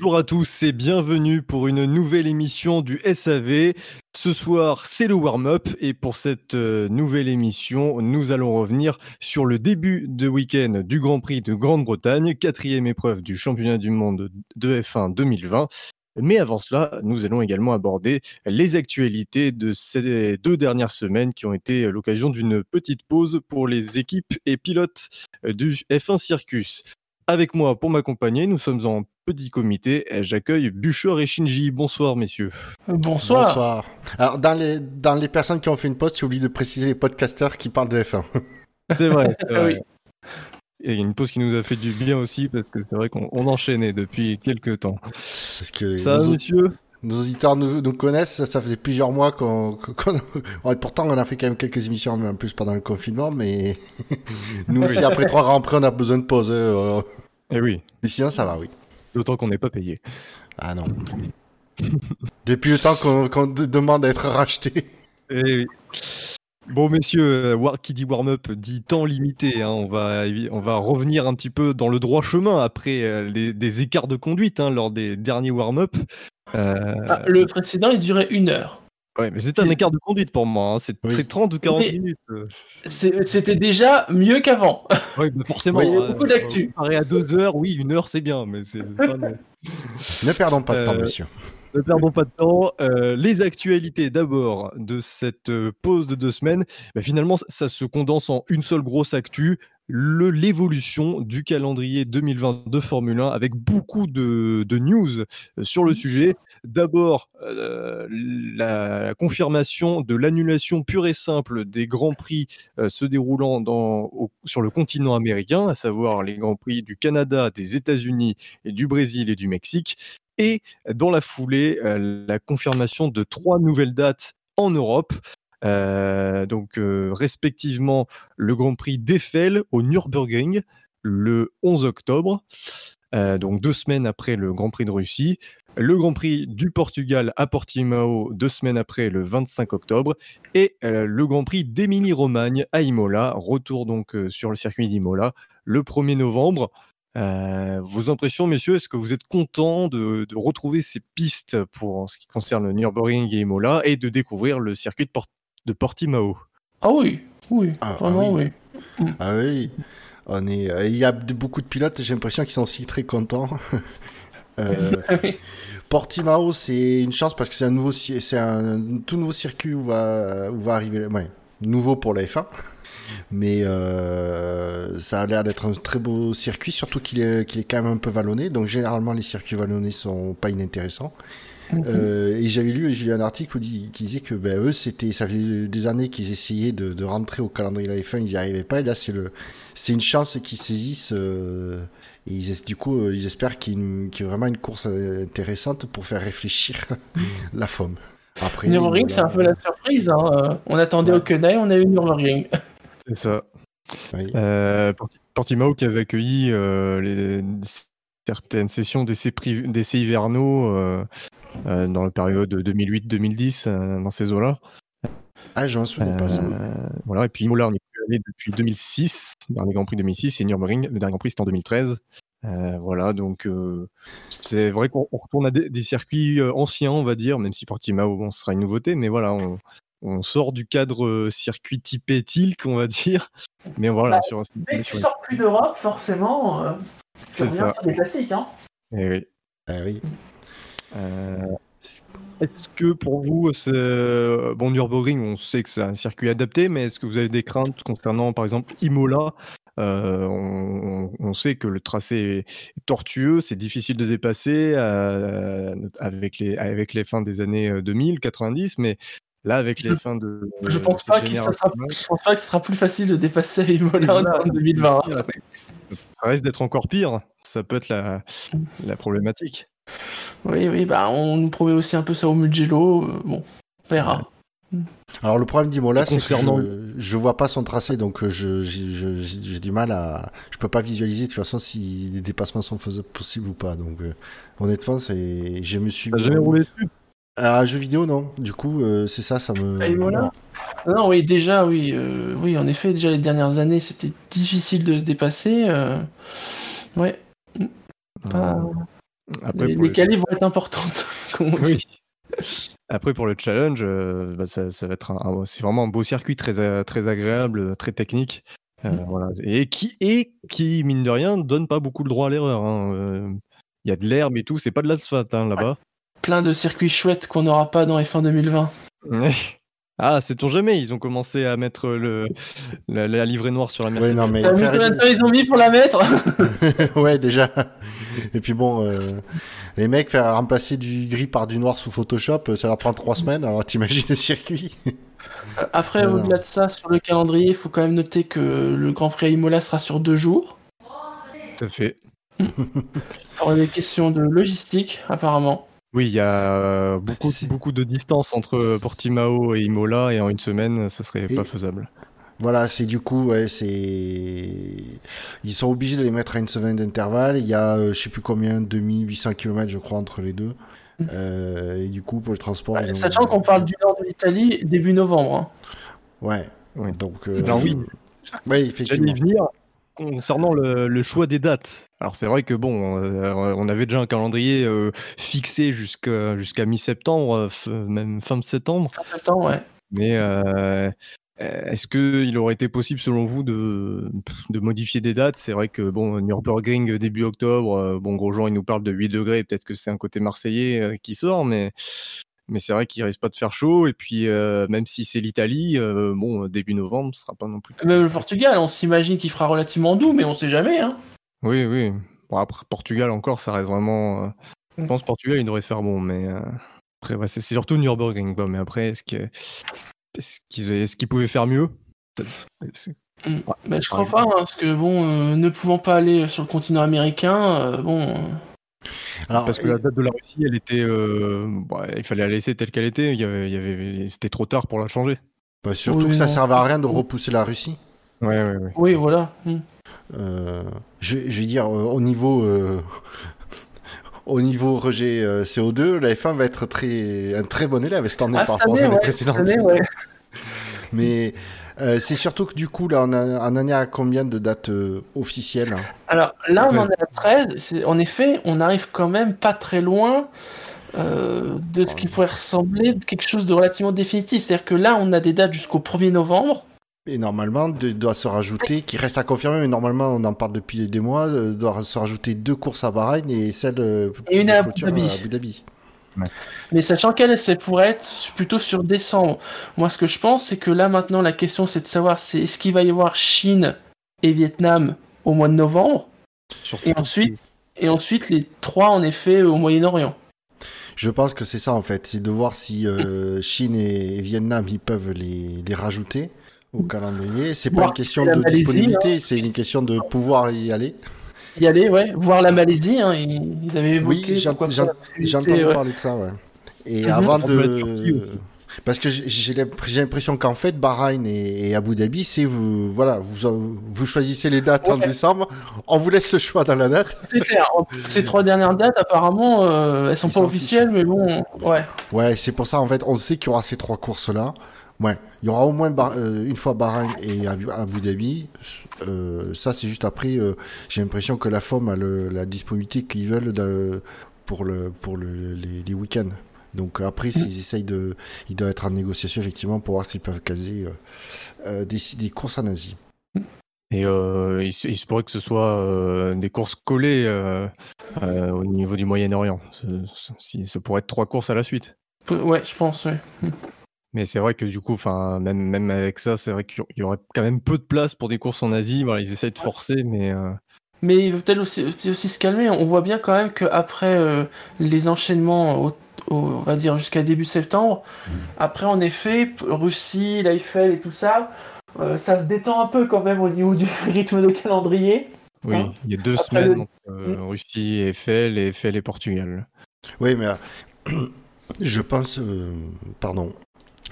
Bonjour à tous et bienvenue pour une nouvelle émission du SAV. Ce soir, c'est le warm-up et pour cette euh, nouvelle émission, nous allons revenir sur le début de week-end du Grand Prix de Grande-Bretagne, quatrième épreuve du championnat du monde de F1 2020. Mais avant cela, nous allons également aborder les actualités de ces deux dernières semaines qui ont été l'occasion d'une petite pause pour les équipes et pilotes du F1 Circus. Avec moi pour m'accompagner, nous sommes en petit comité. J'accueille Buchor et Shinji. Bonsoir, messieurs. Bonsoir. Bonsoir. Alors, dans les, dans les personnes qui ont fait une pause, tu oublies de préciser les podcasteurs qui parlent de F1. C'est vrai. c'est Ah vrai. oui. Et une pause qui nous a fait du bien aussi parce que c'est vrai qu'on on enchaînait depuis quelques temps. Parce que Ça, nos, messieurs nos auditeurs nous, nous connaissent, ça faisait plusieurs mois qu'on... qu'on- ouais, pourtant, on a fait quand même quelques émissions en plus pendant le confinement, mais nous aussi, après trois Grands Prix, on a besoin de pause. euh, Eh oui, Et sinon, ça va, oui. D'autant qu'on n'est pas payé. Ah non. Depuis le temps qu'on qu'on de- demande à être racheté. Eh. Bon, messieurs, euh, war- qui dit warm-up dit temps limité. hein. On, va, évi- on va revenir un petit peu dans le droit chemin après euh, les- des écarts de conduite hein, lors des derniers warm-up. Euh, Ah, le précédent, il durait une heure. Ouais, mais c'est un écart de conduite pour moi. hein. C'est Oui. c'est 30 ou 40 Oui. minutes. euh. C'était déjà mieux qu'avant. Ouais, mais forcément. Oui. Il y a euh, beaucoup d'actu. comparé à deux heures, oui, une heure c'est bien, mais c'est. Ne perdons pas de temps, Euh, monsieur. Ne perdons pas de temps. Euh, les actualités d'abord de cette euh, pause de deux semaines. Bah, finalement, ça, ça se condense en une seule grosse actu. L'évolution du calendrier 2022 Formule 1 avec beaucoup de, de news euh, sur le sujet. D'abord, euh, la confirmation de l'annulation pure et simple des grands prix euh, se déroulant dans, au- sur le continent américain, à savoir les grands prix du Canada, des États-Unis, et du Brésil et du Mexique. Et dans la foulée, euh, la confirmation de trois nouvelles dates en Europe. Euh, donc, euh, respectivement, le Grand Prix d'Eiffel au Nürburgring le 11 octobre, euh, donc deux semaines après le Grand Prix de Russie. Le Grand Prix du Portugal à Portimao, deux semaines après le 25 octobre. Et le Grand Prix d'Émilie-Romagne à Imola, retour donc sur le circuit d'Imola le 1er novembre. Vos impressions, messieurs, est-ce que vous êtes contents de, de retrouver ces pistes pour en ce qui concerne le Nürburgring et Imola et de découvrir le circuit de, Port- de Portimao Ah oui, oui, Ah, ah vraiment oui. oui. Ah oui, on est. euh, Il y a beaucoup de pilotes. J'ai l'impression qu'ils sont aussi très contents. Euh. Portimao, c'est une chance parce que c'est un nouveau, c'est un tout nouveau circuit où va, où va arriver, ouais, nouveau pour la F1. Mais euh, ça a l'air d'être un très beau circuit, surtout qu'il est, qu'il est quand même un peu vallonné. Donc généralement, les circuits vallonnés sont pas inintéressants. Euh, et j'avais lu, j'ai lu un article où dit- qui disait que ben, eux, c'était, ça faisait des années qu'ils essayaient de, de rentrer au calendrier de la F1, ils n'y arrivaient pas. Et là, c'est le, c'est une chance qu'ils saisissent. euh, et ils, du coup, euh, ils espèrent qu'il y, ait une- qu'il y ait vraiment une course intéressante pour faire réfléchir la FOM. Après, Nürburgring, voilà. c'est un peu la surprise. hein. On attendait Ouais. Hockenheim, on a eu Nürburgring. C'est ça. Oui. Euh, Porti- Portimao qui avait accueilli euh, les- certaines sessions d'essais priv- d'essais hivernaux euh, dans la période 2008-2010, euh, dans ces eaux-là. Ah, je m'en souviens pas ça. Euh, voilà, et puis Imola, on est plus allé depuis 2006, le dernier Grand Prix 2006, et Nürburgring, le dernier Grand Prix c'était en 2013. Euh, voilà, donc euh, c'est vrai qu'on on retourne à des, des circuits euh, anciens, on va dire, même si Portimao, bon, ce sera une nouveauté, mais voilà, on, on sort du cadre euh, circuit typé Tilk, on va dire. Mais voilà, Bah, sur, un- Dès que sur tu sors plus d'Europe, forcément, euh, C'est ça. sur des classiques. Hein. eh oui. Ah oui. Euh, Est-ce que pour vous, c'est euh, bon Nürburgring, on sait que c'est un circuit adapté, mais est-ce que vous avez des craintes concernant, par exemple, Imola? Euh, on, sait que le tracé est tortueux, c'est difficile de dépasser euh, avec les avec les fins des années euh, 2000, 90, mais là avec les Je- fins de Je de pense pas que ça sera, génération, je pense pas que ce sera plus facile de dépasser Imola en Voilà. 2020. hein. ça risque d'être encore pire. Ça peut être la, la problématique. Oui, oui, bah on nous promet aussi un peu ça au Mugello. euh, bon, on verra. Alors le problème d'Imola, c'est que je, je vois pas son tracé, donc euh, je, j'ai, du mal à, je peux pas visualiser de toute façon si les dépassements sont faisables possibles ou pas. Donc euh, honnêtement, c'est, je me suis. T'as jamais roulé dessus? À un jeu vidéo, non. Du coup, euh, c'est ça, ça me. À Imola? Non, non, oui, déjà, oui, euh, oui, en effet, déjà les dernières années, c'était difficile de se dépasser. euh, Ouais, pas- Après, les les le- qualifs vont être importantes. comme on dit. Oui. Après, pour le challenge, euh, bah, ça, ça va être un, un- c'est vraiment un beau circuit très, a- très agréable, très technique. Euh, Mm. voilà. et, qui, et qui, mine de rien, donne pas beaucoup le droit à l'erreur. hein. Euh, Il y a de l'herbe et tout, c'est pas de l'asphalte hein, là-bas. Plein de circuits chouettes qu'on n'aura pas dans F1 2020. ah, sait-on jamais, ils ont commencé à mettre le, la, la livrée noire sur la Ouais, Mercedes. non, mais T'as vu combien de temps ils ont mis pour la mettre ouais, déjà. Et puis bon, euh, les mecs, faire remplacer du gris par du noir sous Photoshop, euh, ça leur prend trois semaines. Alors t'imagines le circuit Après, au-delà de ça, sur le calendrier, il faut quand même noter que le Grand Prix à Imola sera sur deux jours. Tout à fait. Alors, des questions de logistique, apparemment. Oui, il y a euh, beaucoup, C'est- beaucoup de distance entre Portimao et Imola, et en une semaine, ça serait Et- pas faisable. Voilà, c'est du coup, ouais, c'est. Ils sont obligés de les mettre à une semaine d'intervalle. Il y a, euh, je sais plus combien, 2800 km, je crois, entre les deux. Mm. Euh, et du coup, pour le transport. Ouais, ils ont- Sachant qu'on parle du nord de l'Italie début novembre. hein. Ouais. Oui. Donc. euh, Ben oui. J'allais effectivement. y venir concernant le, le choix des dates. Alors c'est vrai que bon, euh, on avait déjà un calendrier euh, fixé jusqu'à mi-septembre, euh, même fin de septembre. Même temps, ouais. Mais euh, est-ce qu'il aurait été possible selon vous de, de modifier des dates? C'est vrai que bon, Nürburgring début octobre, bon Grosjean il nous parle de 8 degrés, peut-être que c'est un côté marseillais qui sort, mais mais c'est vrai qu'il risque pas de faire chaud. Et puis euh, même si c'est l'Italie, euh, bon début novembre, ce sera pas non plus. Même le Portugal, on s'imagine qu'il fera relativement doux, mais on sait jamais. Hein. Oui, oui. Bon, après, Portugal encore, ça reste vraiment. euh, Je Mm. pense Portugal, il devrait se faire bon, mais après, ouais, c'est surtout Nürburgring, quoi. Mais après, est-ce qu'ils est-ce qu'ils pouvaient faire mieux? Mm. Ouais, Mais je crois pas, hein, parce que bon, ne pouvant pas aller sur le continent américain, bon. Alors, Parce que la date de la Russie, elle était. euh, bah, il fallait la laisser telle qu'elle était. Il y avait, il y avait- C'était trop tard pour la changer. bah, surtout Oui, que ça non. servait à rien de repousser la Russie. Ouais, ouais, ouais. Oui, voilà. Mm. Euh, je, je vais dire, euh, au niveau. euh, Au niveau rejet euh, CO2, la F1 va être très, un très bon élève cette année Ah, par rapport aux année, années ouais, précédentes. cette année, ouais. Mais euh, c'est surtout que du coup, là, on, a, on en est à combien de dates euh, officielles hein? Alors là, on en est à 13. C'est- En effet, on arrive quand même pas très loin euh, de ce qui pourrait ressembler de quelque chose de relativement définitif. C'est-à-dire que là, on a des dates jusqu'au 1er novembre. Et normalement, de- doit se rajouter, qui reste à confirmer, mais normalement, on en parle depuis des mois, doit se rajouter deux courses à Bahreïn et celle Et une de à Abu Dhabi. Mais sachant qu'elle, c'est pourrait être plutôt sur décembre. Moi, ce que je pense, c'est que là, maintenant, la question, c'est de savoir c'est est-ce qu'il va y avoir Chine et Vietnam au mois de novembre? Surtout Et ensuite, et ensuite les trois, en effet, au Moyen-Orient. Je pense que c'est ça en fait, c'est de voir si euh, Chine et, et Vietnam ils peuvent les, les rajouter au calendrier. C'est pas une question de Malaisie, disponibilité, c'est une question de pouvoir y aller. Y aller, ouais. Voir la Malaisie, hein, ils, ils avaient évoqué. Oui, j'ai entendu ouais. parler de ça, ouais. Et Mhm. avant de. Parce que j'ai- j'ai l'imp- j'ai l'impression qu'en fait, Bahreïn et, et Abu Dhabi, c'est vous, voilà, vous, vous choisissez les dates en décembre, on vous laisse le choix dans la date. C'est clair. Ces trois dernières dates, apparemment, euh, elles sont Ils pas officielles, mais bon, ouais. Ouais, c'est pour ça en fait, on sait qu'il y aura ces trois courses-là. Ouais, il y aura au moins euh, une fois Bahreïn et Abu, Dhabi. Euh, ça, c'est juste après. euh, J'ai l'impression que la FOM a le- la disponibilité qu'ils veulent de- pour, le, pour le- les, les week-ends. Donc après, s'ils essayent de, ils doivent être en négociation effectivement pour voir s'ils peuvent caser des, des courses en Asie. Et euh, il, se- il se pourrait que ce soit euh, des courses collées euh, euh, au niveau du Moyen-Orient. Ça pourrait être trois courses à la suite. Ouais, je pense, ouais. Mais c'est vrai que du coup, enfin, même, même avec ça, c'est vrai qu'il y aurait quand même peu de place pour des courses en Asie. Voilà, ils essayent de forcer, mais euh, Mais il veut peut-être aussi, aussi- se calmer. On voit bien quand même qu'après euh, les enchaînements, au- au- on va dire jusqu'à début septembre, après en effet, Russie, l'Eiffel et tout ça, euh, ça se détend un peu quand même au niveau du rythme de calendrier. oui, Hein? il y a deux Après semaines le- entre euh, Russie et Eiffel et Eiffel et Portugal. Oui, mais je pense, euh, pardon,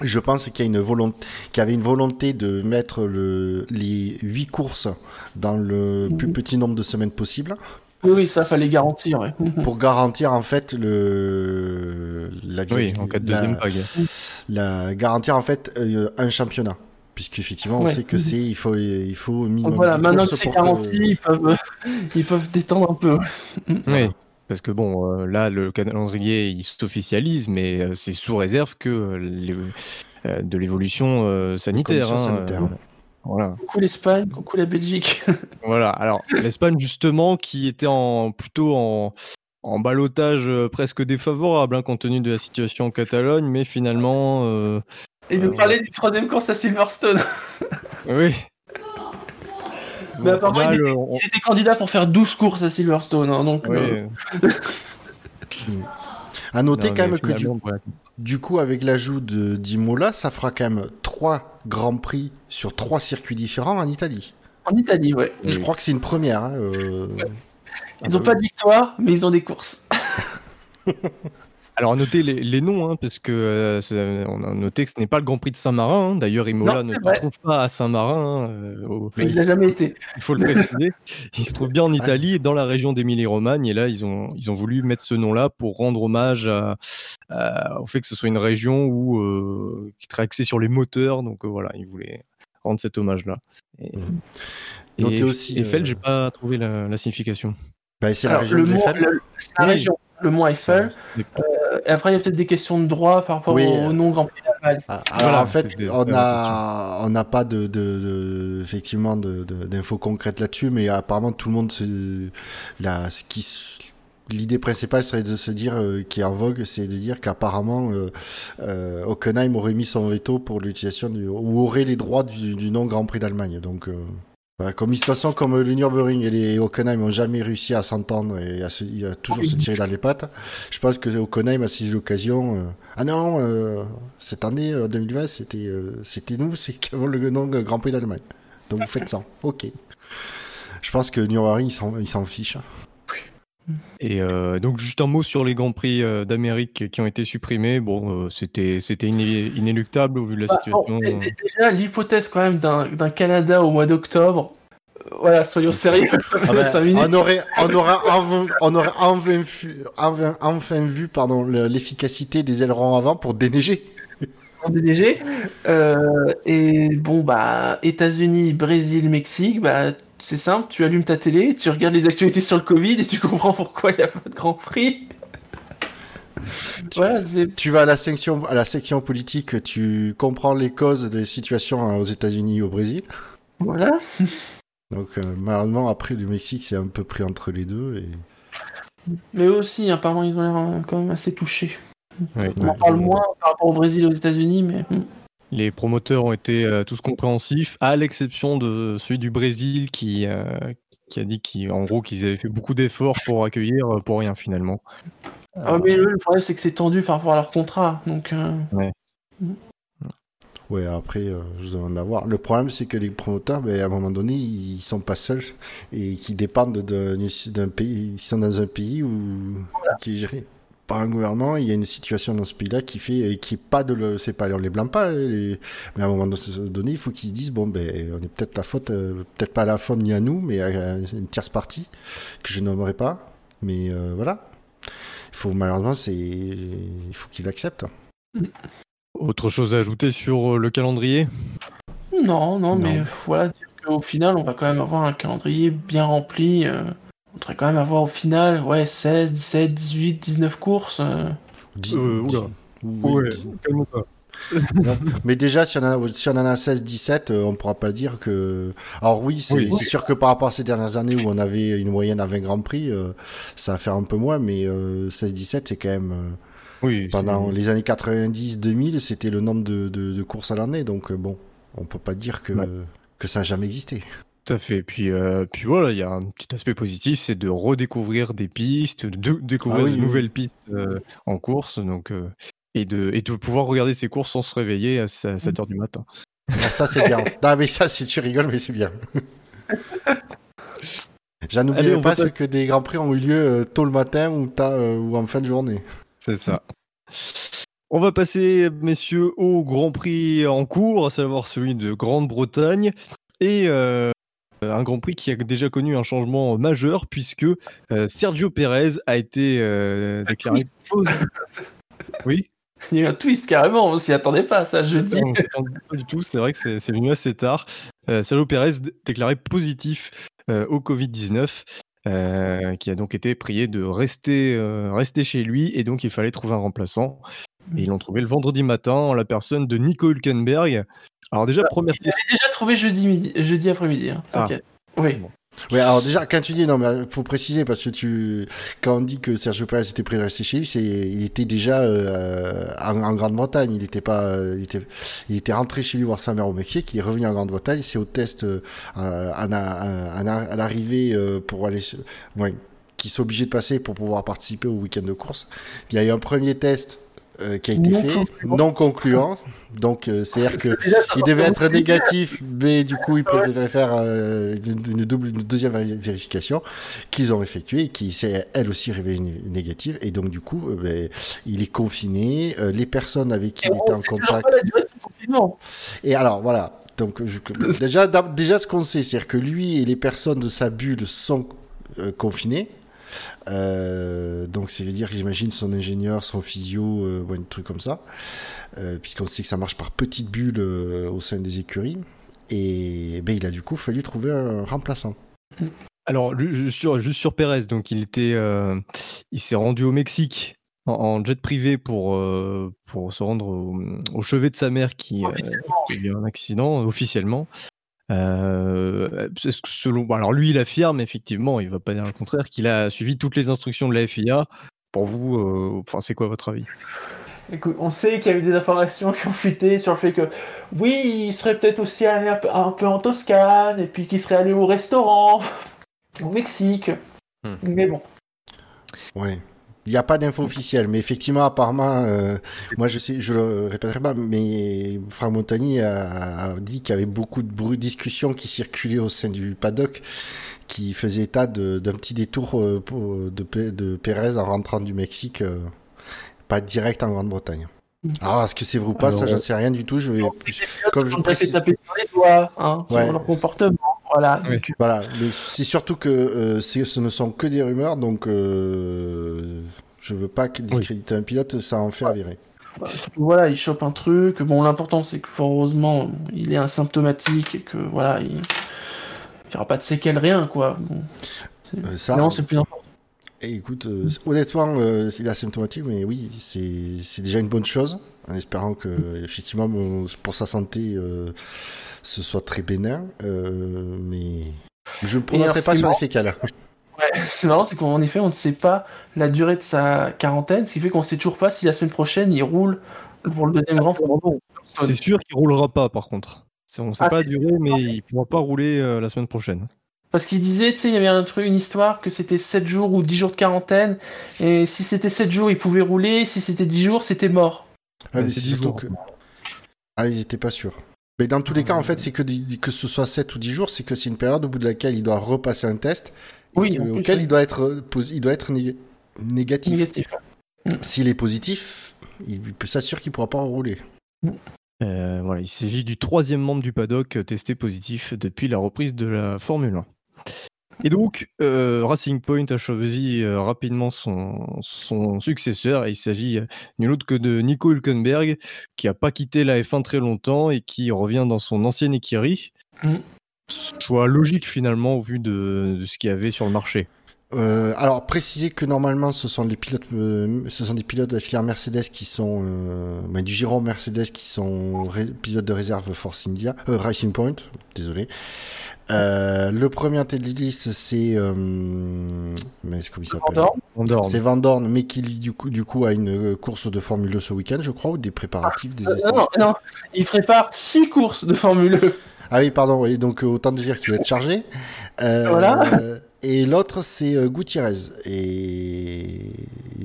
je pense qu'il y a une volonté, qu'il y avait une volonté de mettre le, les huit courses dans le Mhm. plus petit nombre de semaines possible Oui, oui, ça fallait garantir. ouais. pour garantir en fait le la, Oui, en cas de la- deuxième vague. la- garantir en fait euh, un championnat. Puisqu'effectivement, on Ouais. sait que c'est il faut il faut au minimum Donc voilà, maintenant que c'est garanti, ils, peuvent, ils peuvent détendre un peu. Oui. Parce que bon, là, le calendrier, il s'officialise, mais c'est sous réserve que de l'évolution sanitaire. Hein, voilà. Coucou l'Espagne, coucou la Belgique. voilà, alors l'Espagne justement qui était en, plutôt en, en balotage euh, presque défavorable hein, compte tenu de la situation en Catalogne, mais finalement. Euh, Et euh, parler du troisième course à Silverstone. oui. Mais apparemment, il, était, candidat pour faire 12 courses à Silverstone. Hein, donc, à noter quand même que du, coup, avec l'ajout de d'Imola, ça fera quand même 3 grands prix sur 3 circuits différents en Italie. En Italie, ouais. Je crois que c'est une première. Hein, ils n'ont pas de victoire, mais ils ont des courses. Alors, notez les, les noms, hein, parce que euh, on a noté que ce n'est pas le Grand Prix de Saint-Marin. Hein. D'ailleurs, Imola ne se trouve pas à Saint-Marin. Hein, euh, il n'a jamais été. Il faut le préciser. il se trouve bien en Italie, dans la région d'Émilie-Romagne. Et là, ils ont, ils ont voulu mettre ce nom-là pour rendre hommage au fait que ce soit une région où, euh, qui est axée sur les moteurs. Donc voilà, ils voulaient rendre cet hommage-là. Et, mmh. et, aussi, Eiffel, j'ai pas trouvé la signification. Bah, c'est la, région le, la région, le mont Eiffel. Euh, et après, il y a peut-être des questions de droit par rapport au, nom Grand Prix d'Allemagne. Ah, alors, en fait, on n'a on n'a pas de, de, effectivement d'infos concrètes là-dessus, mais apparemment tout le monde se, la, ce qui L'idée principale serait de se dire, euh, qui est en vogue, c'est de dire qu'apparemment euh, euh, Hockenheim aurait mis son veto pour l'utilisation ou aurait les droits du, du nom Grand Prix d'Allemagne. Donc euh, comme façon, comme le Nürburgring et les Hockenheim n'ont jamais réussi à s'entendre et à, toujours se tirer dans les pattes, je pense que Hockenheim a saisi l'occasion. Euh, ah non, euh, cette année 2020, euh, c'était c'était nous, c'est qui avons le nom Grand Prix d'Allemagne. Donc vous faites ça, ok. Je pense que Nürburgring il s'en fiche. Et donc juste un mot sur les grands prix d'Amérique qui ont été supprimés. Bon, c'était c'était inéluctable au vu de la bah, situation. déjà l'hypothèse quand même d'un Canada au mois d'octobre. Voilà, soyons sérieux. Ah ben, on aurait on aurait on aurait enfin vu, enfin, vu pardon l'efficacité des ailerons avant pour déneiger. Pour déneiger. et bon bah États-Unis, Brésil, Mexique, bah c'est simple, tu allumes ta télé, tu regardes les actualités sur le Covid et tu comprends pourquoi il n'y a pas de Grand Prix. tu vas à la section à la section politique, tu comprends les causes des situations aux États-Unis et au Brésil. Voilà. Donc euh, malheureusement après le Mexique c'est un peu pris entre les deux et. Mais aussi apparemment ils ont l'air euh, quand même assez touchés. On en parle moins par rapport au Brésil et aux États-Unis mais. Les promoteurs ont été euh, tous compréhensifs, à l'exception de celui du Brésil qui, euh, qui a dit qu'en gros qu'ils avaient fait beaucoup d'efforts pour accueillir euh, pour rien finalement. Ah, mais le problème c'est que c'est tendu par rapport à leur contrat. Donc, ouais. Ouais, après, je demande à voir. Le problème, c'est que les promoteurs, ben, à un moment donné, ils sont pas seuls et qui dépendent d'un pays. Ils sont dans un pays où, qui est géré par un gouvernement, il y a une situation dans ce pays-là qui fait, qui est pas de le, c'est pas, on les blâme pas, mais à un moment donné, il faut qu'ils se disent, bon, ben, on est peut-être la faute, euh, peut-être pas à la faute ni à nous, mais à une tierce partie, que je nommerai pas, mais euh, voilà. Il faut, malheureusement, c'est, il faut qu'il accepte. Autre chose à ajouter sur euh, le calendrier? Non, non, mais voilà, au final, on va quand même avoir un calendrier bien rempli. On devrait quand même avoir au final ouais, 16, 17, 18, 19 courses. Euh. Euh, ouais, Mais déjà, si on, a, si on en a 16, 17, euh, on ne pourra pas dire que. Alors, oui, c'est sûr que par rapport à ces dernières années où on avait une moyenne à 20 Grands Prix, ça va faire un peu moins, mais 16, 17, c'est quand même. oui, pendant les années 90, 2000, c'était le nombre de, de, courses à l'année, donc bon, on peut pas dire que, que ça n'a jamais existé. Tout à fait. Puis, euh, puis voilà, il y a un petit aspect positif, c'est de redécouvrir des pistes, de découvrir ah de nouvelles pistes euh, en course, donc euh, et de et de pouvoir regarder ces courses sans se réveiller à 7 heures du matin. Ah, ça c'est bien. non mais ça, si tu rigoles, mais c'est bien. J'en oublierai pas que des grands prix ont eu lieu tôt le matin ou, ou en fin de journée. C'est ça. On va passer, messieurs, au Grand Prix en cours, à savoir celui de Grande-Bretagne. Et euh, un Grand Prix qui a déjà connu un changement majeur puisque euh, Sergio Pérez a été euh, déclaré Oui. Il y a eu un twist carrément, on s'y attendait pas ça jeudi. pas du tout, c'est vrai que c'est venu assez tard. Sergio Pérez déclaré positif au Covid-19. qui a donc été prié de rester, rester chez lui et donc il fallait trouver un remplaçant. Et ils l'ont trouvé le vendredi matin en la personne de Nico Hülkenberg. Alors déjà, première question. déjà trouvé jeudi, midi, jeudi après-midi. Hein. Ah. Oui. Oui, alors déjà, quand tu dis, non, mais euh, faut préciser, parce que tu, quand on dit que Sergio Perez était prêt à rester chez lui, c'est, il était déjà euh, en, Grande-Bretagne, il était pas, euh, il était, il était rentré chez lui voir sa mère au Mexique, il est revenu en Grande-Bretagne, c'est au test à, l'arrivée pour aller, ouais, qui sont obligés de passer pour pouvoir participer au week-end de course. Il y a eu un premier test euh, qui a été fait, non concluant. Donc, euh, c'est-à-dire qu'il devait être négatif, mais du coup, il préférait faire euh, une, double, une deuxième vérification qu'ils ont effectuée et qui s'est elle aussi révélée négative. Et donc, du coup, ben, il est confiné. les personnes avec qui il était en contact. Et alors, voilà. Donc, déjà, déjà, ce qu'on sait, c'est que lui et les personnes de sa bulle sont confinés. Euh, donc, ça veut dire, j'imagine, son ingénieur, son physio, euh, ou un truc comme ça. Euh, puisqu'on sait que ça marche par petites bulles au sein des écuries. Et ben, il a du coup fallu trouver un remplaçant. Alors, juste sur, juste sur Pérez, donc il était, il s'est rendu au Mexique en, jet privé pour, pour se rendre au, chevet de sa mère qui, qui a eu un accident officiellement. Euh, selon, alors lui, il affirme effectivement, il va pas dire le contraire, qu'il a suivi toutes les instructions de la FIA. Pour vous, euh, enfin, c'est quoi votre avis? Écoute, on sait qu'il y a eu des informations qui ont fuité sur le fait que oui, il serait peut-être aussi allé un peu, en Toscane et puis qu'il serait allé au restaurant au Mexique. Hmm. Mais bon. Ouais. Il n'y a pas d'infos officielles, mais effectivement, apparemment, euh, moi je sais, je le répéterai pas, mais Franck Montagny a, dit qu'il y avait beaucoup de discussions qui circulaient au sein du paddock, qui faisaient état d'un petit détour euh, de, de Pérez en rentrant du Mexique, euh, pas direct en Grande-Bretagne. Alors, est-ce que c'est vrai ou pas Ça, j'en sais rien du tout. Je vais, comme je précise... taper sur les doigts, hein, sur leur comportement. Voilà. Voilà. c'est surtout que euh, ce ne sont que des rumeurs, donc euh, je veux pas discréditer un pilote, ça en fait virer. Voilà, il chope un truc. Bon, l'important c'est que fort heureusement, il est asymptomatique et que voilà, il n'y aura pas de séquelles, rien quoi. Euh, ça, non, c'est plus important. Et écoute, euh, honnêtement, il est asymptomatique, mais oui, c'est déjà une bonne chose, en espérant que effectivement pour sa santé ce soit très bénin, euh, mais je ne prononcerai pas sur les séquelles. Ouais, c'est marrant, c'est qu'en effet, on ne sait pas la durée de sa quarantaine, ce qui fait qu'on ne sait toujours pas si la semaine prochaine il roule pour le deuxième grand C'est sûr qu'il roulera pas, par contre. On ne sait ah, pas la durée, mais il ne pourra pas rouler euh, la semaine prochaine. Parce qu'il disait, tu sais, il y avait un truc, une histoire que c'était 7 jours ou 10 jours de quarantaine, et si c'était 7 jours, il pouvait rouler, si c'était 10 jours, c'était mort. Ah, mais c'est surtout que... Ah, ils n'étaient pas sûrs. Mais dans tous les cas, en fait, c'est que, que ce soit 7 ou 10 jours, c'est que c'est une période au bout de laquelle il doit repasser un test oui, auquel il doit être, il doit être négatif. négatif. S'il est positif, il peut s'assurer qu'il ne pourra pas rouler. Euh, voilà, il s'agit du troisième membre du paddock testé positif depuis la reprise de la Formule 1. Et donc, euh, Racing Point a choisi euh, rapidement son, son, successeur. il s'agit euh, nul autre que de Nico Hülkenberg, qui n'a pas quitté la F1 très longtemps et qui revient dans son ancienne écurie. Mm. Choix logique finalement au vu de, ce qu'il y avait sur le marché. alors, préciser que normalement, ce sont les pilotes, ce sont des pilotes de la filière Mercedes qui sont, bah, du Giro Mercedes qui sont pilotes de réserve Force India, Racing Point, désolé. Euh, le premier liste, c'est. Euh, mais comment il s'appelle C'est Van Dorn, mais qui du coup, du coup a une course de Formule 2 ce week-end, je crois, ou des préparatifs, des euh, essais. non, non, il prépare six courses de Formule 2. Ah oui, pardon, oui, donc autant dire qu'il va être chargé. voilà. Et l'autre, c'est euh, Gutiérrez. Et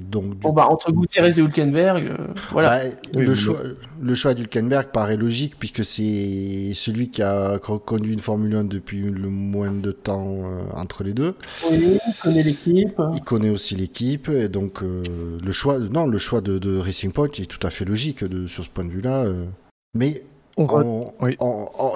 donc, bon, bah, entre Gutiérrez et Hülkenberg, euh, voilà. Bah, le, choix, le choix d'Hülkenberg paraît logique puisque c'est celui qui a conduit une Formule 1 depuis le moins de temps euh, entre les deux. Oui, il connaît l'équipe. Il connaît aussi l'équipe. Et donc, le choix, non, le choix de, Racing Point est tout à fait logique de, sur ce point de vue-là. mais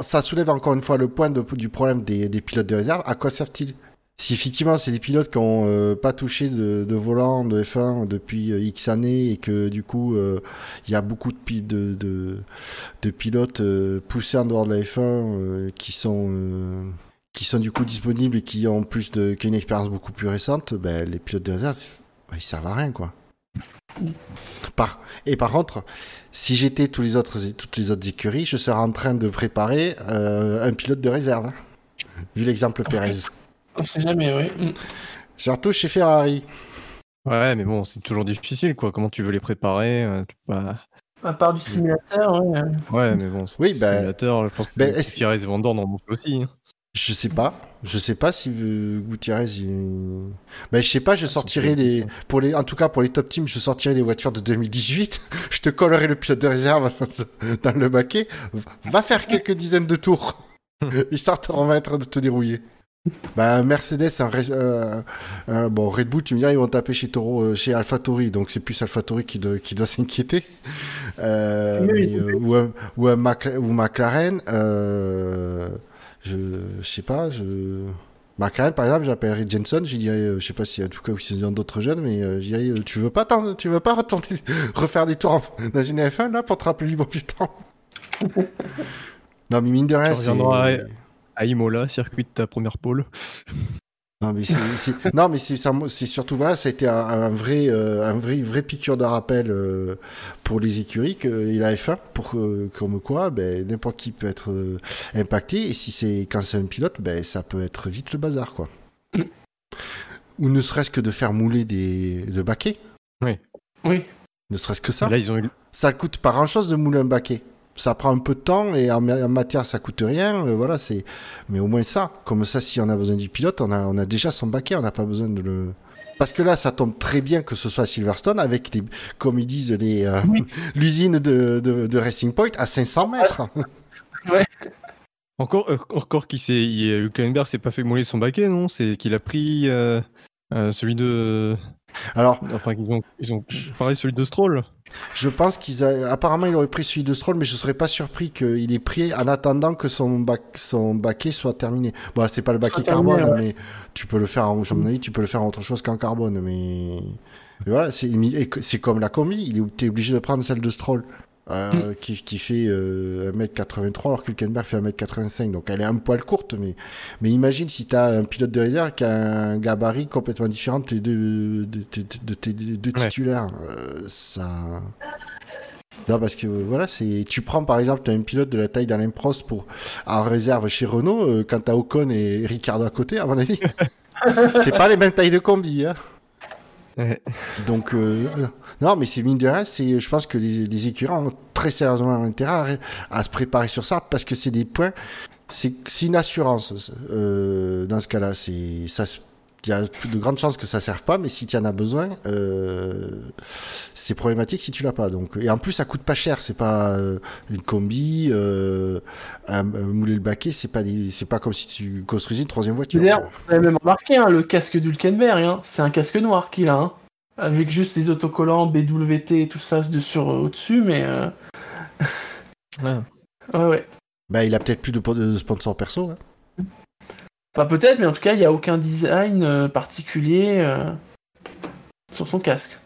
ça soulève encore une fois le point du problème des, des pilotes de réserve. À quoi servent-ils? Si effectivement c'est des pilotes qui n'ont euh, pas touché de, volant de F1 depuis euh, X années et que du coup euh, il y a beaucoup de, pilotes poussés en dehors de la F1 qui sont qui sont du coup disponibles et qui ont plus de, qui ont une expérience beaucoup plus récente, ben, les pilotes de réserve, ben, ils servent à rien, quoi. Et par contre, si j'étais tous les autres, toutes les autres écuries, je serais en train de préparer euh, un pilote de réserve. hein. Vu l'exemple Pérez. On sait jamais, oui. Mm. Surtout chez Ferrari. Ouais, mais bon, c'est toujours difficile, quoi. Comment tu veux les préparer euh, pas- À part du simulateur, ouais. Ouais, mais bon, c'est Oui, bah- simulateur, je pense que bah, bah, est-ce- Thierry Vendor en aussi. hein. Je sais pas. Je sais pas si euh, Gutiérrez. Il... Ben, je sais pas. Je sortirai peut- des. Pour les, en tout cas, pour les top teams, je sortirai des voitures de 2018. je te collerai le pilote de réserve dans le baquet. Va faire quelques dizaines de tours. Histoire de te remettre de te dérouiller. Bah, Mercedes, un, euh, un- bon, Red Bull, tu me diras, ils vont taper chez Toro, euh, chez AlphaTauri, donc c'est plus AlphaTauri qui, qui doit s'inquiéter. Euh, Oui, euh, ou, un, ou, un Macla- ou McLaren, je, je sais pas, je... McLaren, par exemple, j'appellerais Jenson, je dirais, je sais pas si en tout cas ils ont d'autres jeunes, mais je dirais, tu veux pas, tu veux pas tenter, refaire des tours en- dans une F1 là pour te rappeler du bon temps? Non, mais mine de rien, c'est. À Imola, circuit de ta première pole. Non mais c'est non mais surtout voilà ça a été un, un vrai euh, un vrai vrai piqûre de rappel euh, pour les écuries que, et la F1 pour que- comme quoi ben n'importe qui peut être euh, impacté et si c'est quand c'est un pilote ben ça peut être vite le bazar quoi. Mm. Ou ne serait-ce que de faire mouler des de baquets, Oui. ne serait-ce que ça. Là, ils ont eu. Ça coûte pas grand-chose de mouler un baquet. Ça prend un peu de temps et en, ma- en matière ça coûte rien. euh, voilà, c'est. Mais au moins ça. Comme ça, si on a besoin du pilote, on a, on a déjà son baquet. On n'a pas besoin de le. Parce que là, ça tombe très bien que ce soit Silverstone avec des, comme ils disent, les, euh, Oui. l'usine de, de, de Racing Point à 500 mètres. Encore, euh, encore qui s'est. Hülkenberg s'est pas fait mouler son baquet, non? C'est qu'il a pris euh, euh, celui de. Alors, Enfin, ils ont, ils ont pareil celui de Stroll. Je pense qu'ils a... apparemment il aurait pris celui de Stroll, mais je serais pas surpris qu'il ait pris en attendant que son, bac... son baquet soit terminé. Bon, c'est pas le baquet terminé, carbone, ouais. mais tu peux le faire en, avis, tu peux le faire en autre chose qu'en carbone, mais, mais voilà, c'est comme la combi, il est obligé de prendre celle de Stroll. Euh, qui, qui fait euh, 1m83 alors que Hülkenberg fait 1m85 donc elle est un poil courte mais, mais imagine si tu as un pilote de réserve qui a un gabarit complètement différent de tes deux, de, de Ouais. titulaires Euh, ça non parce que voilà c'est tu prends par exemple tu as un pilote de la taille d'Alain Prost pour en réserve chez Renault euh, quand tu as Ocon et Ricardo à côté à mon avis c'est pas les mêmes tailles de combi hein. Donc, euh, non, mais c'est mine de rien, c'est, je pense que les, les écuries ont très sérieusement intérêt à, se préparer sur ça parce que c'est des points, c'est, une assurance. euh, dans ce cas-là, c'est, ça, il y a de grandes chances que ça serve pas, mais si tu en as besoin, euh, c'est problématique si tu l'as pas. Donc, et en plus, ça coûte pas cher. C'est pas euh, une combi, euh, un, un mouler le baquet, c'est pas, c'est pas comme si tu construisais une troisième voiture. D'ailleurs, vous avez même remarqué, hein, le casque d'Hulkenberg, hein, c'est un casque noir qu'il a, hein, avec juste les autocollants BWT et tout ça de sur euh, au-dessus, mais euh, Ouais. ouais, ouais. Bah, il a peut-être plus de, de sponsor perso. hein. Enfin, peut-être, mais en tout cas, il n'y a aucun design euh, particulier euh, sur son casque.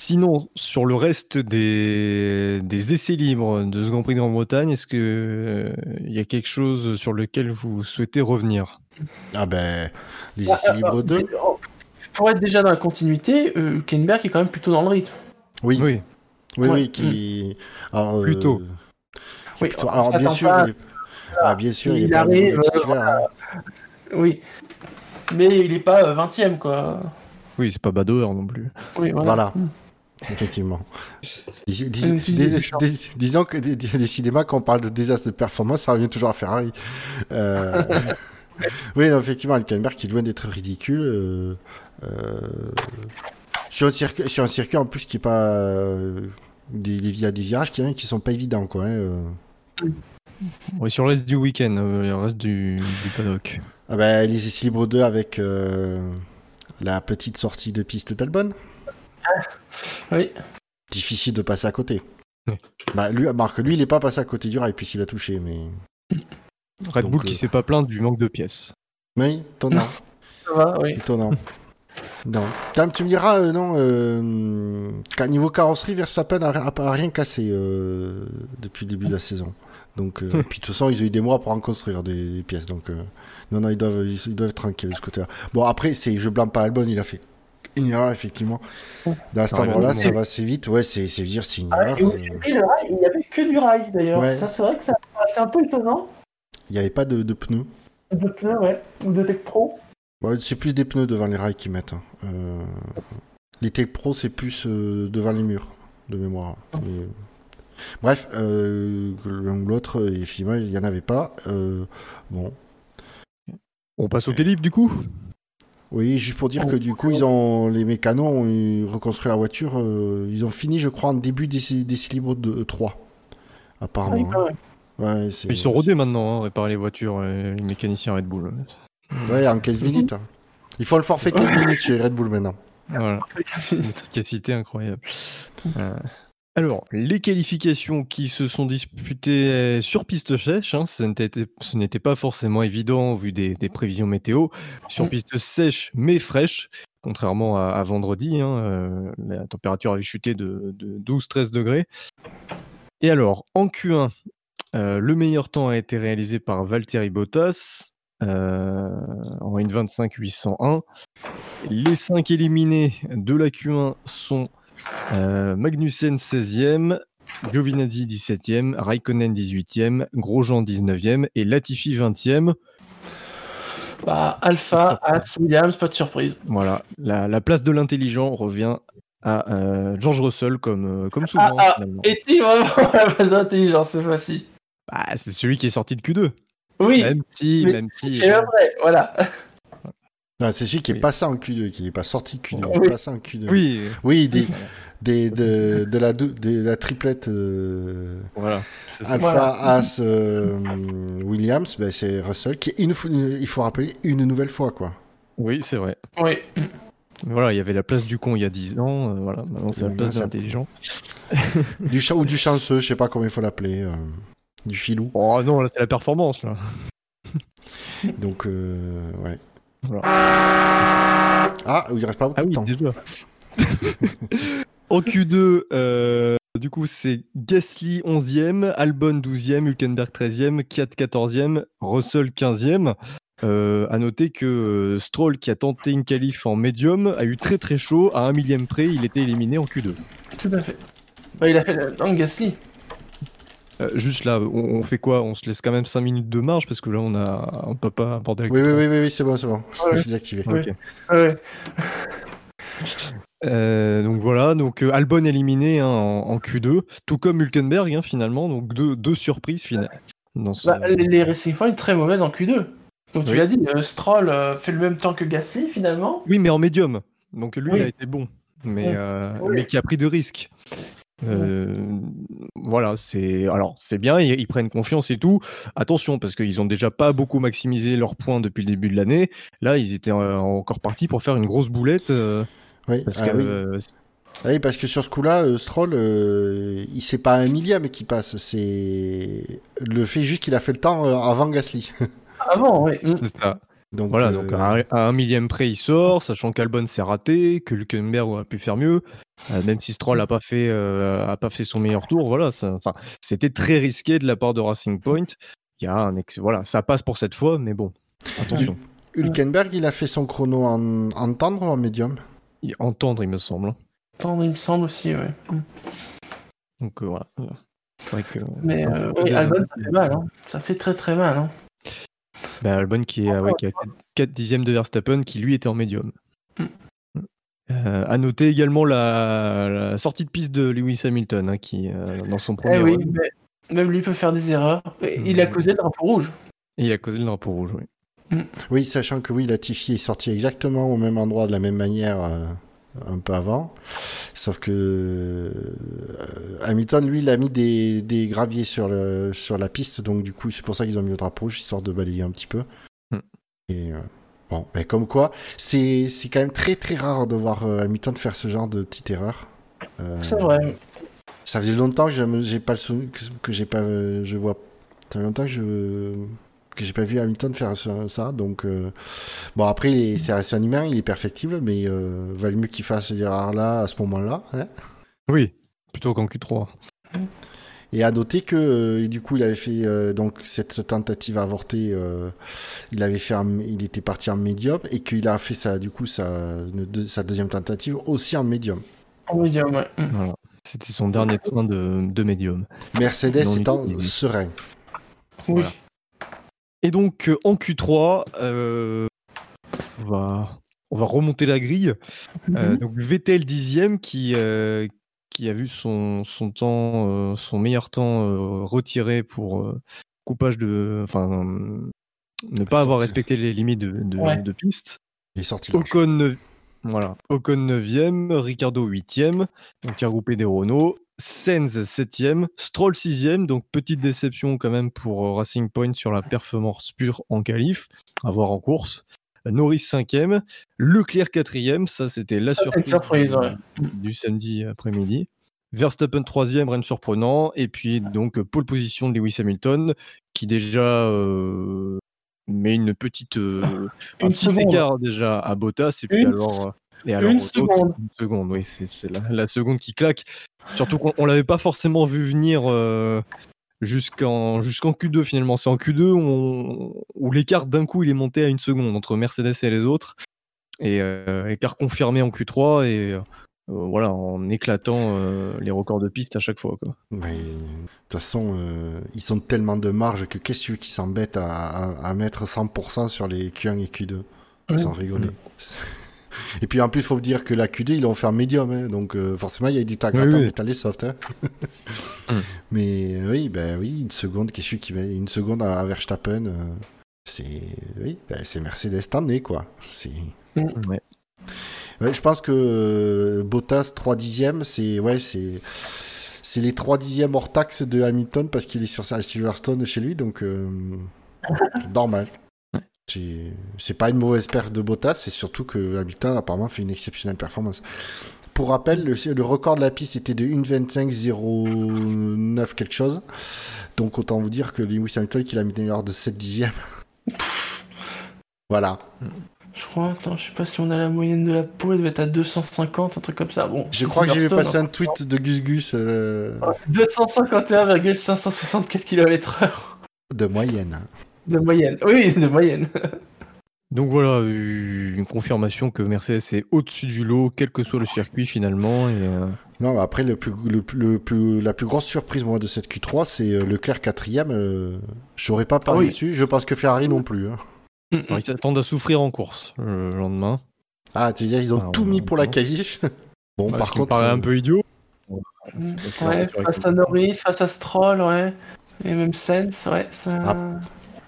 Sinon, sur le reste des, des essais libres de ce Grand Prix de Grande-Bretagne, est-ce que euh, il y a quelque chose sur lequel vous souhaitez revenir? Ah ben, les Ah, essais ah, libres ah, 2. oh, Pour être déjà dans la continuité, euh, Hülkenberg est quand même plutôt dans le rythme. Oui, oui, Oui. qui. Alors, euh, Plutôt. Oui, plutôt- Alors, bien sûr, pas-. Ah, bien sûr, il, Il est pas arrive, le titulaire. hein. Oui. Mais il n'est pas 20 e quoi. Oui, c'est pas Badoer non plus. Oui, voilà. Voilà. Mm. Effectivement. Dis- dis- Euh, tu dis- dis- dis- disons que dé- décidément, quand on parle de désastre de performance, ça revient toujours à Ferrari. Euh, oui, non, effectivement, Hülkenberg qui est loin d'être ridicule. euh, euh, sur, un circuit, sur un circuit en plus qui est pas. euh, des, des, il y a des virages qui, qui sont pas évidents, quoi. hein, euh. Ouais, sur le reste du week-end, euh, le reste du, du paddock. Ah bah, les essais libres 2 avec euh, la petite sortie de piste d'Albon. Oui. Difficile de passer à côté. Oui. Bah, lui, Marc, lui, il est pas passé à côté du rail puisqu'il a touché, mais. Red Donc, Bull euh, qui s'est pas plaint du manque de pièces. Oui, étonnant. Ça va, oui. étonnant. Non. Tu me diras, euh, non, euh, qu'à niveau carrosserie, Verstappen a, a- a rien cassé euh, depuis le début de la saison. Donc, euh, puis de toute façon, ils ont eu des mois pour en construire des, des pièces. Donc, euh, non, non, ils doivent, ils, ils doivent être tranquilles de ce côté-là. Bon, après, c'est, je blâme pas Albon, il a fait une erreur, effectivement. Dans cet endroit-là, ça va assez vite. Ouais, c'est, c'est dire, c'est une Ah, erreur. euh, il n'y avait que du rail d'ailleurs. Ouais. Ça, c'est vrai que ça- c'est un peu étonnant. Il n'y avait pas de, de pneus. De pneus, ouais. Ou de Tech Pro. Ouais, c'est plus des pneus devant les rails qu'ils mettent. hein. Euh, les Tech Pro, c'est plus euh, devant les murs, de mémoire. Mais- Bref, euh, l'un ou l'autre, et finalement, il n'y en avait pas. Euh, bon, On passe au calife du coup? Oui, juste pour dire que du coup, ils ont les mécanos ont reconstruit la voiture. euh, ils ont fini, je crois, en début des, des libres de 3. Ah, Apparemment. oui, hein. Ouais, Ils sont rodés maintenant, hein, réparer les voitures, les mécaniciens Red Bull. Ouais, en 15 minutes. hein. Ils font le forfait 15 minutes chez Red Bull maintenant. Voilà, une efficacité incroyable. Euh, alors, les qualifications qui se sont disputées euh, sur piste sèche, hein, ce n'était pas forcément évident au vu des, des prévisions météo. Sur Mm. piste sèche mais fraîche, contrairement à, à vendredi, hein, euh, la température avait chuté de, de 12-13 degrés. Et alors, en Q1, euh, le meilleur temps a été réalisé par Valtteri Bottas euh, en 1.25.801. Les 5 éliminés de la Q1 sont euh, Magnussen 16e, Giovinazzi 17e, Raikkonen 18e, Grosjean 19e et Latifi 20e. Bah, Alpha, As, Williams, pas de surprise. Voilà, la, la place de l'intelligent revient à euh, George Russell comme, euh, comme souvent. Ah, ah. Est-il vraiment la base d'intelligence cette fois-ci Bah, c'est celui qui est sorti de Q2. Oui, Même si, mais même si. c'est vrai, voilà. Non, c'est celui qui est Oui. passé en Q2, qui n'est pas sorti de Q2, qui Oui. est passé en Q2. Oui, Oui, des, des, de, de la, de la triplette euh, voilà. Alpha, Voilà. As, euh, Williams, ben, c'est Russell qui, une, fois- il faut rappeler, une nouvelle fois. quoi. Oui, c'est vrai. Oui. Voilà, il y avait la place du con il y a 10 ans. euh, voilà, maintenant c'est la place de l'intelligent. Du ou du chanceux, je sais pas comment il faut l'appeler. euh, du filou. Oh non, là c'est la performance là. Donc, euh, ouais. Voilà. Ah, il reste pas beaucoup Ah de oui, temps. déjà. en Q2, euh, du coup, c'est Gasly 11e, Albon 12e, Hülkenberg 13e, Kiat 14e, Russell 15e. Euh, à noter que euh, Stroll, qui a tenté une qualif en médium, a eu très très chaud. À un millième près, il était éliminé en Q2. Tout à fait. Bah, il a fait le non, Gasly. Euh, juste là, on, on fait quoi? On se laisse quand même 5 minutes de marge parce que là, on a, on peut pas aborder la Oui, oui, Q3. oui, oui, oui, c'est bon, c'est bon. Ouais. C'est désactivé. Ok. Ouais. Euh, donc voilà, donc euh, Albon éliminé hein, en, en Q2, tout comme Hülkenberg hein, finalement, donc deux, deux surprises finales. Dans ce- Bah, les, les Racing Point très mauvaises en Q2. Comme tu Oui. l'as dit, euh, Stroll euh, fait le même temps que Gasly finalement. Oui, mais en médium, donc lui Oui. il a été bon, mais, Oui. euh, Oui. mais qui a pris de risques. Euh, Voilà, c'est alors c'est bien, ils, ils prennent confiance et tout. Attention parce qu'ils ont déjà pas beaucoup maximisé leurs points depuis le début de l'année. Là, ils étaient euh, encore partis pour faire une grosse boulette euh, Oui, parce ah que oui. euh, Ah oui, parce que sur ce coup-là, euh, Stroll, euh, il c'est pas un millième qui passe, c'est le fait juste qu'il a fait le temps euh, avant Gasly. Avant, oui. C'est ça. Donc, Voilà, euh, donc à, un- à un millième près, il sort, sachant qu'Albon s'est raté, que Hülkenberg aurait pu faire mieux, euh, même si Stroll n'a pas, fait, euh, a pas fait son meilleur tour. Voilà, c'était très risqué de la part de Racing Point. Il y a un ex- voilà, ça passe pour cette fois, mais bon, attention. Hülkenberg, il a fait son chrono en, en tendre ou en médium? Y- Entendre, il me semble. hein. Attends, il me semble aussi, ouais. Donc euh, voilà. C'est vrai que. Mais euh, oui, Albon, ça fait mal. Hein. Ça fait très très mal. Hein. Bah, Albon qui, est, ouais, qui a 4 dixièmes de Verstappen, qui lui était en médium. Mm. Euh, à noter également la, la sortie de piste de Lewis Hamilton, hein, qui euh, dans son Eh premier oui, run, mais même lui peut faire des erreurs. Et Il a causé le drapeau rouge. et il a causé le drapeau rouge. Oui. Oui, sachant que oui, Latifi est sorti exactement au même endroit, de la même manière, euh, un peu avant. Sauf que euh, Hamilton, lui, il a mis des, des graviers sur, le, sur la piste, donc du coup, c'est pour ça qu'ils ont mis le drapeau rouge, histoire de balayer un petit peu. Hmm. Et euh, bon, mais comme quoi, c'est c'est quand même très très rare de voir euh, Hamilton faire ce genre de petite erreur. Euh, C'est vrai. Ça faisait longtemps que je- j'ai pas le souvenir que, que j'ai pas euh, je vois ça fait longtemps que je que j'ai pas vu Hamilton faire ça, ça, donc euh, bon après c'est un humain il est perfectible mais euh, valait mieux qu'il fasse erreur là à ce moment là hein. Oui, plutôt qu'en Q3. Et à noter que euh, et du coup il avait fait euh, donc cette tentative avortée, euh, il avait fait, un- il était parti en médium et qu'il a fait sa du coup sa, une deux- sa deuxième tentative aussi en médium. En médium, ouais. Mm. Voilà. C'était son dernier train de, de médium. Mercedes étant serein. Oui. Voilà. Et donc euh, en Q3, euh, on, va, on va remonter la grille. Euh, Mhm. donc Vettel dixième qui, euh, qui a vu son, son temps, euh, son meilleur temps euh, retiré pour euh, coupage de, enfin, ne pas avoir respecté les limites de, de- Ouais. de piste. Il est sorti. Ocon, voilà. Ocon 9e, Ricardo 8e, donc qui a regroupé des Renault. Sainz 7e, Stroll 6e, donc petite déception quand même pour euh, Racing Point sur la performance pure en qualif, à voir en course. Norris 5e, Leclerc 4e, ça c'était la Ça, surprise, surprise, ouais. du, samedi après-midi. Verstappen 3e, rien de surprenant. Et puis donc pole position de Lewis Hamilton, qui déjà euh, met une petite, euh, un petit seconde. écart déjà à Bottas. Et puis Une alors, euh, et alors Une seconde. une seconde, oui, c'est la, la seconde qui claque. Surtout qu'on on l'avait pas forcément vu venir euh, jusqu'en jusqu'en Q2 finalement. C'est en Q2 où, on- où l'écart d'un coup il est monté à une seconde entre Mercedes et les autres. Et euh, écart confirmé en Q3 et euh, voilà, en éclatant euh, les records de piste à chaque fois. Quoi. Mais de toute façon, euh, ils sont tellement de marge que qu'est-ce qui s'embête à, à, à mettre 100% sur les Q1 et Q2 Ouais. Sans rigoler. Et puis en plus, il faut dire que la Q2, ils l'ont fait en médium. hein, donc euh, forcément, il y a eu du temps Oui, oui. mais t'as les softs. hein. Mm. Mais euh, oui, ben oui, une seconde, qu'est-ce qui met une seconde à Verstappen euh, C'est oui, ben, c'est Mercedes cette année, quoi. C'est Ouais. Ouais, je pense que euh, Bottas 3 dixièmes, c'est ouais, c'est c'est les 3 dixièmes hors taxe de Hamilton parce qu'il est sur Silverstone chez lui, donc euh, normal. C'est- pas une mauvaise perte de Bottas, c'est surtout que Hamilton apparemment fait une exceptionnelle performance. Pour rappel, le, le record de la piste était de 1.25.09 quelque chose. Donc autant vous dire que Lewis Hamilton qu'il a mis une heure de 7 dixièmes. voilà. Je crois, attends, je sais pas si on a la moyenne de la peau, elle devait être à 250, un truc comme ça. Bon, Je crois que j'ai vu passer hein. un tweet de Gus Gus euh, 251,564 km/h de moyenne. De moyenne. Oui, de moyenne. Donc voilà, euh, une confirmation que Mercedes est au-dessus du lot, quel que soit le circuit finalement. Et, euh, Non, mais après, le plus, le, plus- le plus, la plus grosse surprise moi, de cette Q3, c'est euh, Leclerc quatrième. Euh, J'aurais pas parlé Ah oui. dessus. Je pense que Ferrari non plus. hein. alors, ils s'attendent à souffrir en course euh, le lendemain. Ah, tu veux dire, ils ont Ah, tout mis pour la qualif. bon, Parce par contre. paraît euh, un peu idiot. Ouais, face à Norris, face à Stroll, ouais. Et même Sens, ouais, ça...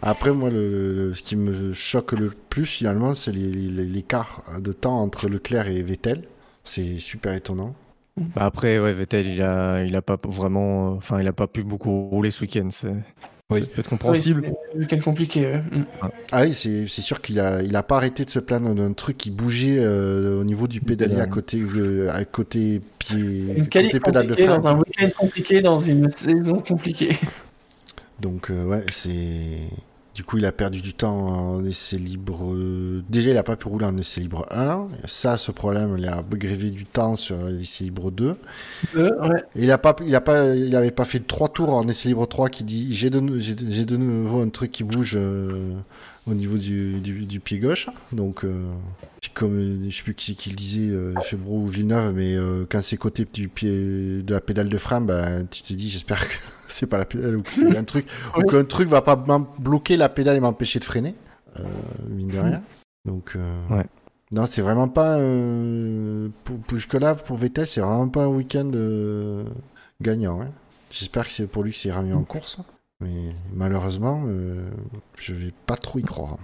Après, moi, le, le- ce qui me choque le plus, finalement, c'est les- les- l'écart de temps entre Leclerc et Vettel. C'est super étonnant. Bah après, ouais, Vettel, il a, il a pas vraiment, euh, enfin, il a pas pu beaucoup rouler ce week-end. C'est, Oui. ça peut être Oui, compréhensible. c'est un week-end compliqué, ouais. Mm. Ah oui, c'est sûr qu'il a, il a pas arrêté de se plaindre d'un truc qui bougeait euh, au niveau du pédalier à côté, euh, à côté pied, Une côté pédale de frein. dans un week-end compliqué, dans une saison compliquée. Donc euh, ouais, c'est du coup il a perdu du temps en essai libre. euh, Déjà il a pas pu rouler en essai libre 1. Ça, ce problème, il a grévé du temps sur l'essai libre 2. Euh, ouais. Il a pas, il a pas, il avait pas fait trois tours en essai libre 3 qui dit j'ai de, j'ai de- nouveau un truc qui bouge euh, au niveau du, du, du pied gauche. Donc euh, comme je sais plus qui, qui le disait, euh, Febro ou Villeneuve, mais quand c'est côté du pied de la pédale de frein, bah, tu te dis j'espère que c'est pas la pédale ou que c'est un truc ou qu'un truc va pas bloquer la pédale et m'empêcher de freiner, euh, mine de rien. Donc euh, Ouais. non, c'est vraiment pas euh, pour, pour jusque-là pour Vettel, c'est vraiment pas un week-end euh, gagnant. hein. J'espère que c'est pour lui que ça ira mieux en course, mais malheureusement, euh, je vais pas trop y croire.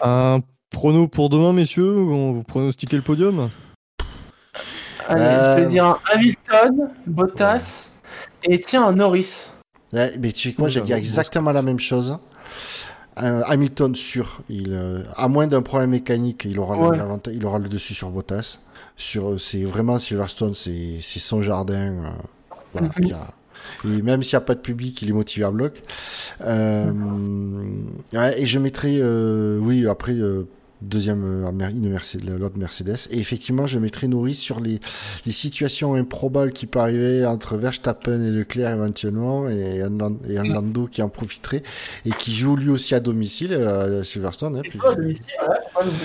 Un prono pour demain, messieurs On vous pronostiquez le podium? Allez, Euh, je vais dire un Hamilton, Bottas, et tiens, un Norris. Ouais, mais tu sais quoi, j'ai dit exactement la même chose. Euh, Hamilton sûr, il, euh, à moins d'un problème mécanique, il aura, le- Ouais. l'avantage- il aura le dessus sur Bottas. Sur, c'est vraiment Silverstone, c'est, c'est son jardin. euh, voilà, Mhm. il y a- et même s'il n'y a pas de public, il est motivé à bloc. Euh, ouais, et je mettrai, euh, oui, après, euh, deuxième euh, une Mercedes, l'autre Mercedes. Et effectivement, je mettrai Norris sur les, les situations improbables qui peuvent arriver entre Verstappen et Leclerc éventuellement, et un, et un Lando qui en profiterait et qui joue lui aussi à domicile à Silverstone. Hein, à domicile,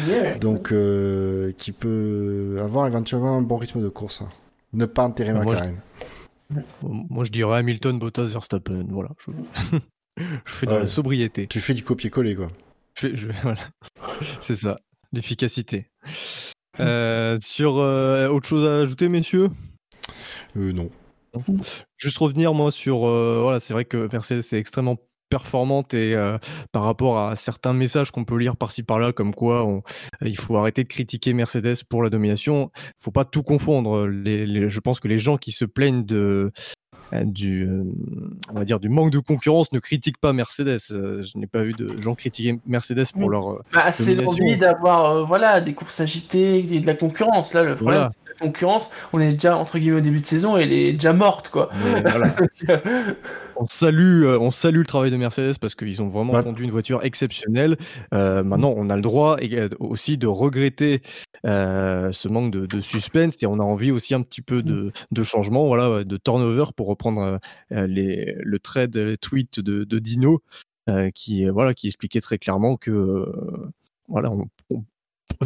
ouais, Donc, euh, qui peut avoir éventuellement un bon rythme de course. Hein. Ne pas enterrer ma McLaren. Moi, je dirais Hamilton, Bottas, Verstappen. Voilà. Je, fais de la sobriété. Tu fais du copier-coller, quoi. C'est ça, l'efficacité. Euh, sur euh, autre chose à ajouter, messieurs? Euh, Non. Juste revenir, moi, sur. voilà, c'est vrai que Mercedes est extrêmement performante et par rapport à certains messages qu'on peut lire par-ci par-là, comme quoi il faut arrêter de critiquer Mercedes pour la domination. Il faut pas tout confondre. je pense que les gens qui se plaignent de, du, euh, on va dire, du manque de concurrence ne critique pas Mercedes. Euh, je n'ai pas vu de gens critiquer Mercedes pour leur. Bah, c'est l'envie d'avoir voilà, des courses agitées et de la concurrence. Là, le problème, c'est la concurrence, on est déjà entre guillemets au début de saison et elle est déjà morte. Quoi. on, salue, on salue le travail de Mercedes parce qu'ils ont vraiment conduit une voiture exceptionnelle. maintenant, on a le droit aussi de regretter ce manque de, suspense et on a envie aussi un petit peu de, de changement, voilà, de turnover pour reprendre euh, euh, les, le trade, les tweets de, Dino, euh, qui, voilà, qui expliquait très clairement que voilà,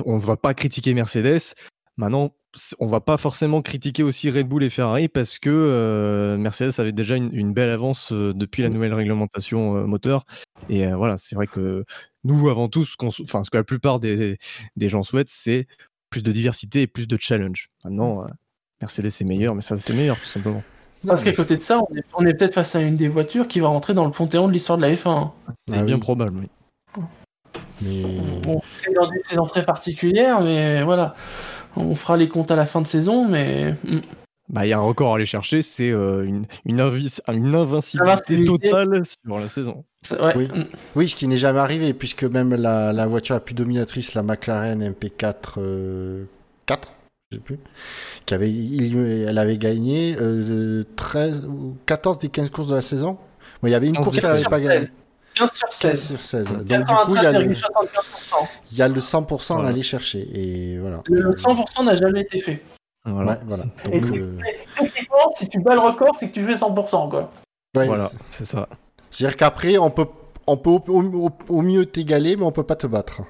on ne va pas critiquer Mercedes. Maintenant, on va pas forcément critiquer aussi Red Bull et Ferrari parce que Mercedes avait déjà une, belle avance depuis la nouvelle réglementation moteur. Et voilà, c'est vrai que nous, avant tout, ce que la plupart des, des gens souhaitent, c'est plus de diversité et plus de challenge. Maintenant, Mercedes est meilleur, mais ça, c'est meilleur tout simplement. Parce qu'à côté de ça, on est, peut-être face à une des voitures qui va rentrer dans le panthéon de l'histoire de la F1. C'est ah bien probable, oui. Mais... c'est dans une saison très particulière, mais voilà. On fera les comptes à la fin de saison, mais. Hmm. Bah, il y a un record à aller chercher, c'est euh, une, une, invincibilité, totale sur la saison. Oui. Hmm. oui. ce qui n'est jamais arrivé, puisque même la, la, voiture la plus dominatrice, la McLaren MP4 4, euh, je sais plus, qui avait, elle avait gagné 13, euh, 14 des 15 courses de la saison. il y avait une course qu'elle n'avait pas gagnée. 15 sur 16. sur 16. Donc, du coup, il y, a le, il y a le 100% à aller chercher. Et voilà. Le 100% n'a jamais été fait. Voilà. voilà. Donc, euh... techniquement, si tu bats le record, c'est que tu fais 100%. Quoi. voilà, c'est ça. C'est-à-dire qu'après, on peut, on peut au, au mieux t'égaler, mais on peut pas te battre.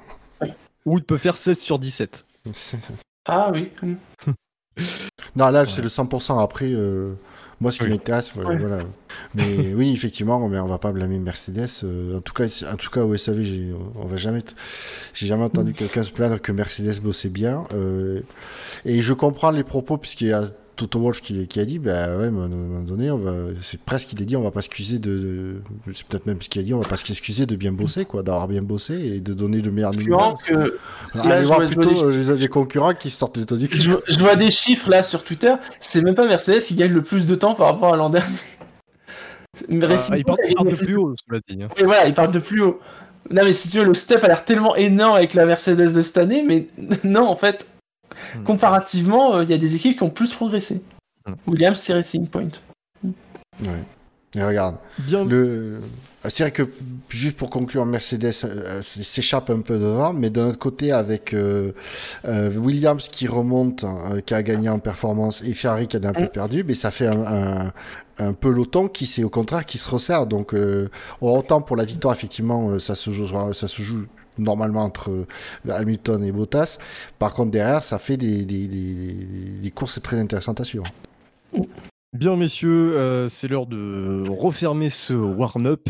Ou il peut faire 16 sur 17. Ah oui. non, là, c'est le 100%. Après, euh, moi, ce qui m'intéresse, voilà, Mais oui, effectivement, mais on va pas blâmer Mercedes. Euh, en tout cas, en tout cas, au SAV, on va jamais, j'ai jamais entendu quelqu'un se plaindre que Mercedes bossait bien. Euh, et je comprends les propos puisqu'il y a Toto Wolf qui, a dit, bah ouais, à un moment donné, on va, c'est presque qu'il a dit, on va pas s'excuser de, c'est peut-être même ce qu'il a dit, on va pas s'excuser de bien bosser, quoi, d'avoir bien bossé et de donner le meilleur niveau. que allez voir plutôt euh, les, concurrents qui sortent de du je, je, vois des chiffres là sur Twitter, c'est même pas Mercedes qui gagne le plus de temps par rapport à l'an dernier. Ah, il parle, de plus haut, cela dit. Hein. Et voilà, il parle de plus haut. Non mais si tu veux, le step a l'air tellement énorme avec la Mercedes de cette année, mais non, en fait, Hmm. Comparativement, euh, il y a des équipes qui ont plus progressé. Hmm. Williams, c'est Racing Point. Ouais. Et regarde, Bien... le... c'est vrai que juste pour conclure, Mercedes euh, s'échappe un peu devant, mais d'un autre côté, avec euh, Williams qui remonte, qui a gagné en performance, et Ferrari qui a un peu perdu, mais ça fait un, un, peloton qui c'est au contraire qui se resserre. Donc autant pour la victoire, effectivement, ça se joue, ça se joue normalement entre euh, Hamilton et Bottas. Par contre, derrière, ça fait des, des, des, courses très intéressantes à suivre. Bien, messieurs, euh, c'est l'heure de refermer ce warm-up.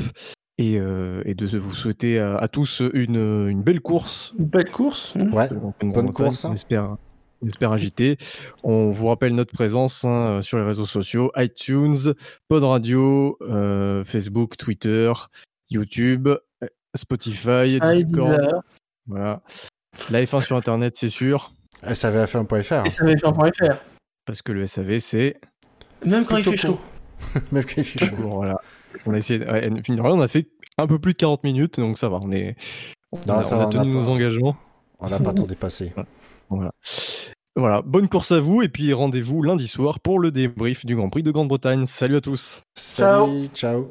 Et, euh, et, de vous souhaiter à, tous une, une, belle course. Une belle course. Hein. Ouais, une bonne course. On espère, on espère agiter. On vous rappelle notre présence hein, sur les réseaux sociaux iTunes, Pod Radio, Facebook, Twitter, YouTube. Spotify, Discord. Voilà. La F1 sur Internet, c'est sûr. SAVF1.fr. SAVF1.fr. Parce que le SAV, c'est. Même quand il fait chaud. Même quand il fait chaud. voilà. On a essayé. on a fait un peu plus de 40 minutes, donc ça va. On, est... on, a, tenu nos engagements. On n'a pas trop dépassé. Voilà. Voilà, bonne course à vous et puis rendez-vous lundi soir pour le débrief du Grand Prix de Grande-Bretagne. Salut à tous. Salut, ciao.